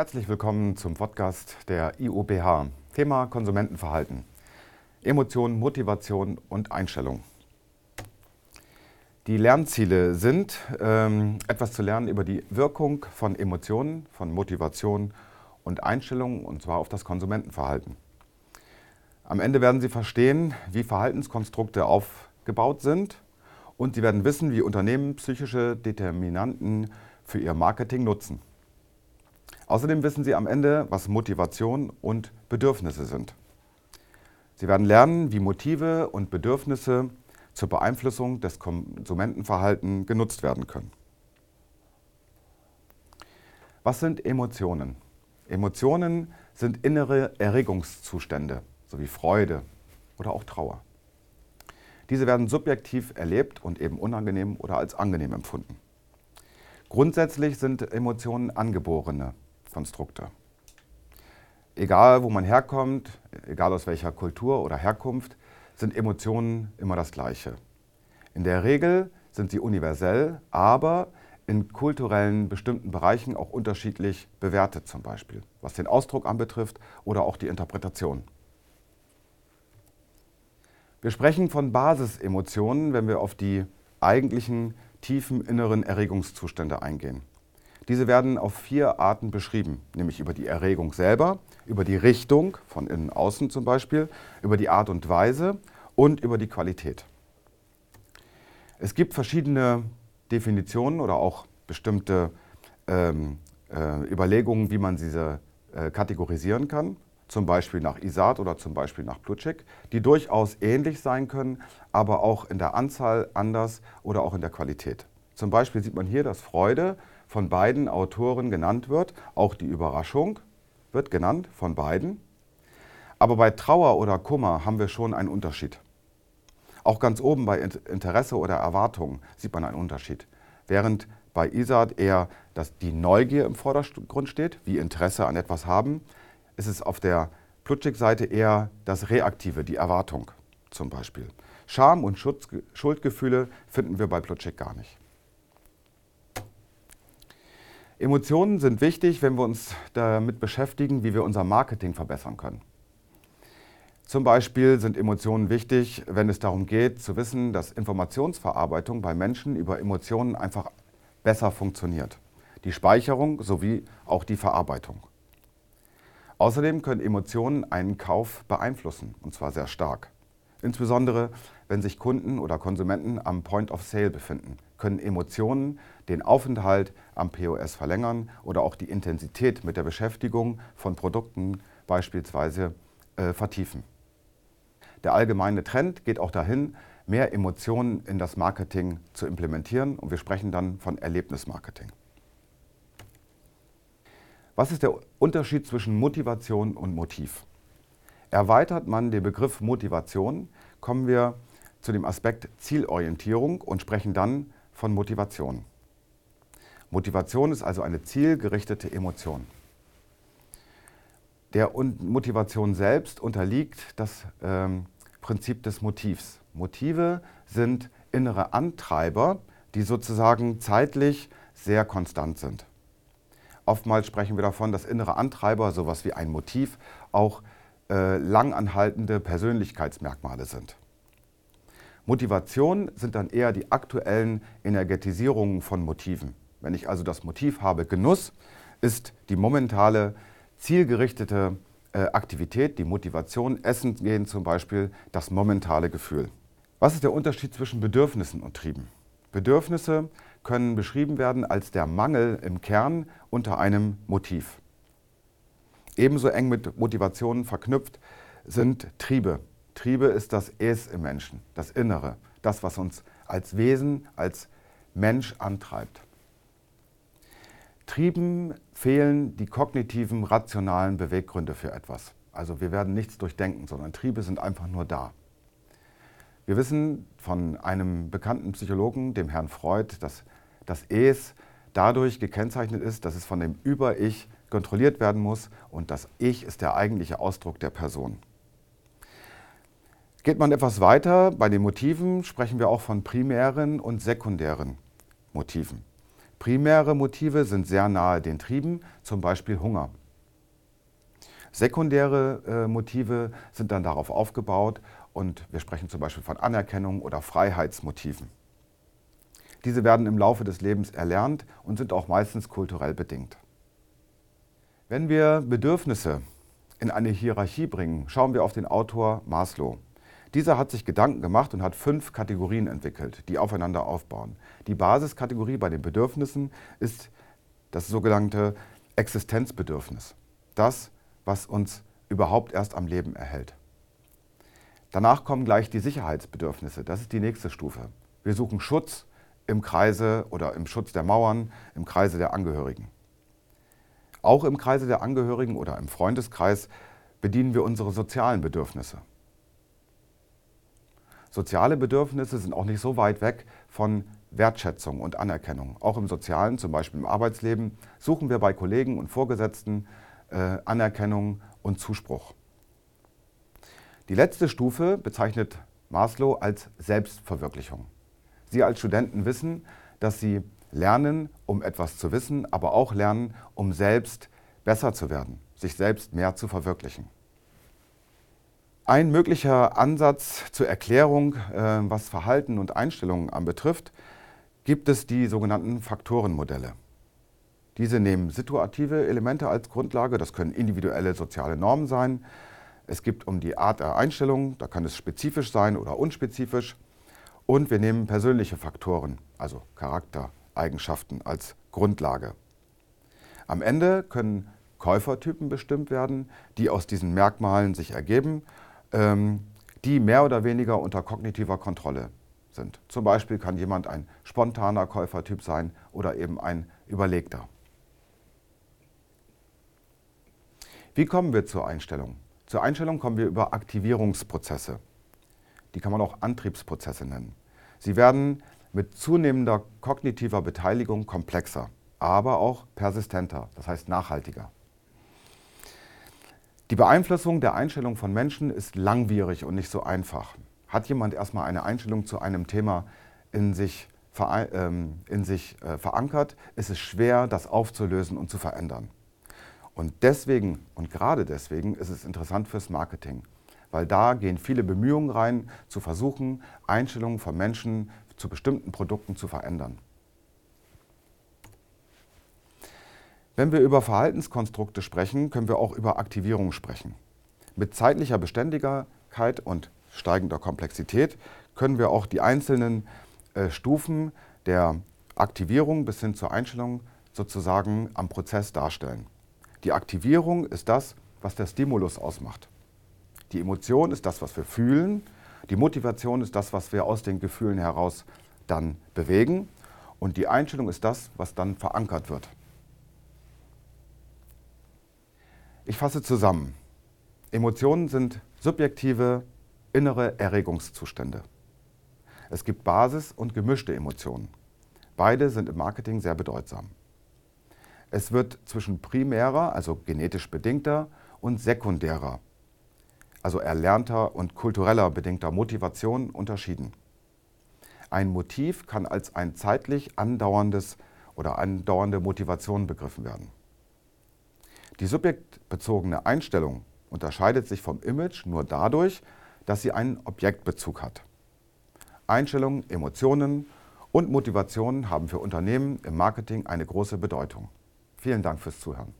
Herzlich willkommen zum Podcast der IUBH. Thema Konsumentenverhalten. Emotion, Motivation und Einstellung. Die Lernziele sind, ähm, etwas zu lernen über die Wirkung von Emotionen, von Motivation und Einstellung, und zwar auf das Konsumentenverhalten. Am Ende werden Sie verstehen, wie Verhaltenskonstrukte aufgebaut sind und Sie werden wissen, wie Unternehmen psychische Determinanten für ihr Marketing nutzen. Außerdem wissen Sie am Ende, was Motivation und Bedürfnisse sind. Sie werden lernen, wie Motive und Bedürfnisse zur Beeinflussung des Konsumentenverhaltens genutzt werden können. Was sind Emotionen? Emotionen sind innere Erregungszustände, sowie Freude oder auch Trauer. Diese werden subjektiv erlebt und eben unangenehm oder als angenehm empfunden. Grundsätzlich sind Emotionen angeborene Konstrukte. Egal, wo man herkommt, egal aus welcher Kultur oder Herkunft, sind Emotionen immer das Gleiche. In der Regel sind sie universell, aber in kulturellen bestimmten Bereichen auch unterschiedlich bewertet zum Beispiel, was den Ausdruck anbetrifft oder auch die Interpretation. Wir sprechen von Basisemotionen, wenn wir auf die eigentlichen tiefen inneren Erregungszustände eingehen. Diese werden auf vier Arten beschrieben, nämlich über die Erregung selber, über die Richtung, von innen außen zum Beispiel, über die Art und Weise und über die Qualität. Es gibt verschiedene Definitionen oder auch bestimmte ähm, äh, Überlegungen, wie man diese äh, kategorisieren kann, zum Beispiel nach Isat oder zum Beispiel nach Plutschik, die durchaus ähnlich sein können, aber auch in der Anzahl anders oder auch in der Qualität. Zum Beispiel sieht man hier, dass Freude von beiden Autoren genannt wird. Auch die Überraschung wird genannt von beiden. Aber bei Trauer oder Kummer haben wir schon einen Unterschied. Auch ganz oben bei Interesse oder Erwartung sieht man einen Unterschied. Während bei Isard eher dass die Neugier im Vordergrund steht, wie Interesse an etwas haben, ist es auf der Plutschik-Seite eher das Reaktive, die Erwartung zum Beispiel. Scham und Schuldgefühle finden wir bei Plutschik gar nicht. Emotionen sind wichtig, wenn wir uns damit beschäftigen, wie wir unser Marketing verbessern können. Zum Beispiel sind Emotionen wichtig, wenn es darum geht, zu wissen, dass Informationsverarbeitung bei Menschen über Emotionen einfach besser funktioniert. Die Speicherung sowie auch die Verarbeitung. Außerdem können Emotionen einen Kauf beeinflussen, und zwar sehr stark. Insbesondere wenn sich Kunden oder Konsumenten am Point of Sale befinden, können Emotionen den Aufenthalt am POS verlängern oder auch die Intensität mit der Beschäftigung von Produkten beispielsweise äh, vertiefen. Der allgemeine Trend geht auch dahin, mehr Emotionen in das Marketing zu implementieren und wir sprechen dann von Erlebnismarketing. Was ist der Unterschied zwischen Motivation und Motiv? Erweitert man den Begriff Motivation, kommen wir zu dem Aspekt Zielorientierung und sprechen dann von Motivation. Motivation ist also eine zielgerichtete Emotion. Der Motivation selbst unterliegt das ähm, Prinzip des Motivs. Motive sind innere Antreiber, die sozusagen zeitlich sehr konstant sind. Oftmals sprechen wir davon, dass innere Antreiber, sowas wie ein Motiv, auch äh, langanhaltende Persönlichkeitsmerkmale sind. Motivation sind dann eher die aktuellen Energetisierungen von Motiven. Wenn ich also das Motiv habe, Genuss, ist die momentale zielgerichtete äh, Aktivität, die Motivation, Essen gehen zum Beispiel, das momentale Gefühl. Was ist der Unterschied zwischen Bedürfnissen und Trieben? Bedürfnisse können beschrieben werden als der Mangel im Kern unter einem Motiv. Ebenso eng mit Motivationen verknüpft sind Triebe. Triebe ist das Es im Menschen, das Innere, das, was uns als Wesen, als Mensch antreibt. Trieben fehlen die kognitiven, rationalen Beweggründe für etwas. Also wir werden nichts durchdenken, sondern Triebe sind einfach nur da. Wir wissen von einem bekannten Psychologen, dem Herrn Freud, dass das Es dadurch gekennzeichnet ist, dass es von dem Über-Ich kontrolliert werden muss und das Ich ist der eigentliche Ausdruck der Person. Geht man etwas weiter, bei den Motiven sprechen wir auch von primären und sekundären Motiven. Primäre Motive sind sehr nahe den Trieben, zum Beispiel Hunger. Sekundäre äh, Motive sind dann darauf aufgebaut und wir sprechen zum Beispiel von Anerkennung oder Freiheitsmotiven. Diese werden im Laufe des Lebens erlernt und sind auch meistens kulturell bedingt. Wenn wir Bedürfnisse in eine Hierarchie bringen, schauen wir auf den Autor Maslow. Dieser hat sich Gedanken gemacht und hat fünf Kategorien entwickelt, die aufeinander aufbauen. Die Basiskategorie bei den Bedürfnissen ist das sogenannte Existenzbedürfnis. Das, was uns überhaupt erst am Leben erhält. Danach kommen gleich die Sicherheitsbedürfnisse. Das ist die nächste Stufe. Wir suchen Schutz im Kreise oder im Schutz der Mauern, im Kreise der Angehörigen. Auch im Kreise der Angehörigen oder im Freundeskreis bedienen wir unsere sozialen Bedürfnisse. Soziale Bedürfnisse sind auch nicht so weit weg von Wertschätzung und Anerkennung. Auch im Sozialen, zum Beispiel im Arbeitsleben, suchen wir bei Kollegen und Vorgesetzten äh, Anerkennung und Zuspruch. Die letzte Stufe bezeichnet Maslow als Selbstverwirklichung. Sie als Studenten wissen, dass Sie lernen, um etwas zu wissen, aber auch lernen, um selbst besser zu werden, sich selbst mehr zu verwirklichen. Ein möglicher Ansatz zur Erklärung, äh, was Verhalten und Einstellungen anbetrifft, gibt es die sogenannten Faktorenmodelle. Diese nehmen situative Elemente als Grundlage, das können individuelle soziale Normen sein. Es gibt um die Art der Einstellung, da kann es spezifisch sein oder unspezifisch. Und wir nehmen persönliche Faktoren, also Charaktereigenschaften als Grundlage. Am Ende können Käufertypen bestimmt werden, die aus diesen Merkmalen sich ergeben ähm, die mehr oder weniger unter kognitiver Kontrolle sind. Zum Beispiel kann jemand ein spontaner Käufertyp sein oder eben ein überlegter. Wie kommen wir zur Einstellung? Zur Einstellung kommen wir über Aktivierungsprozesse. Die kann man auch Antriebsprozesse nennen. Sie werden mit zunehmender kognitiver Beteiligung komplexer, aber auch persistenter, das heißt nachhaltiger. Die Beeinflussung der Einstellung von Menschen ist langwierig und nicht so einfach. Hat jemand erstmal eine Einstellung zu einem Thema in sich, ähm, in sich äh, verankert, ist es schwer, das aufzulösen und zu verändern. Und deswegen und gerade deswegen ist es interessant fürs Marketing, weil da gehen viele Bemühungen rein, zu versuchen, Einstellungen von Menschen zu bestimmten Produkten zu verändern. Wenn wir über Verhaltenskonstrukte sprechen, können wir auch über Aktivierung sprechen. Mit zeitlicher Beständigkeit und steigender Komplexität können wir auch die einzelnen äh, Stufen der Aktivierung bis hin zur Einstellung sozusagen am Prozess darstellen. Die Aktivierung ist das, was der Stimulus ausmacht. Die Emotion ist das, was wir fühlen. Die Motivation ist das, was wir aus den Gefühlen heraus dann bewegen. Und die Einstellung ist das, was dann verankert wird. Ich fasse zusammen. Emotionen sind subjektive innere Erregungszustände. Es gibt Basis- und gemischte Emotionen. Beide sind im Marketing sehr bedeutsam. Es wird zwischen primärer, also genetisch bedingter, und sekundärer, also erlernter und kultureller bedingter Motivation unterschieden. Ein Motiv kann als ein zeitlich andauerndes oder andauernde Motivation begriffen werden. Die subjektbezogene Einstellung unterscheidet sich vom Image nur dadurch, dass sie einen Objektbezug hat. Einstellungen, Emotionen und Motivationen haben für Unternehmen im Marketing eine große Bedeutung. Vielen Dank fürs Zuhören.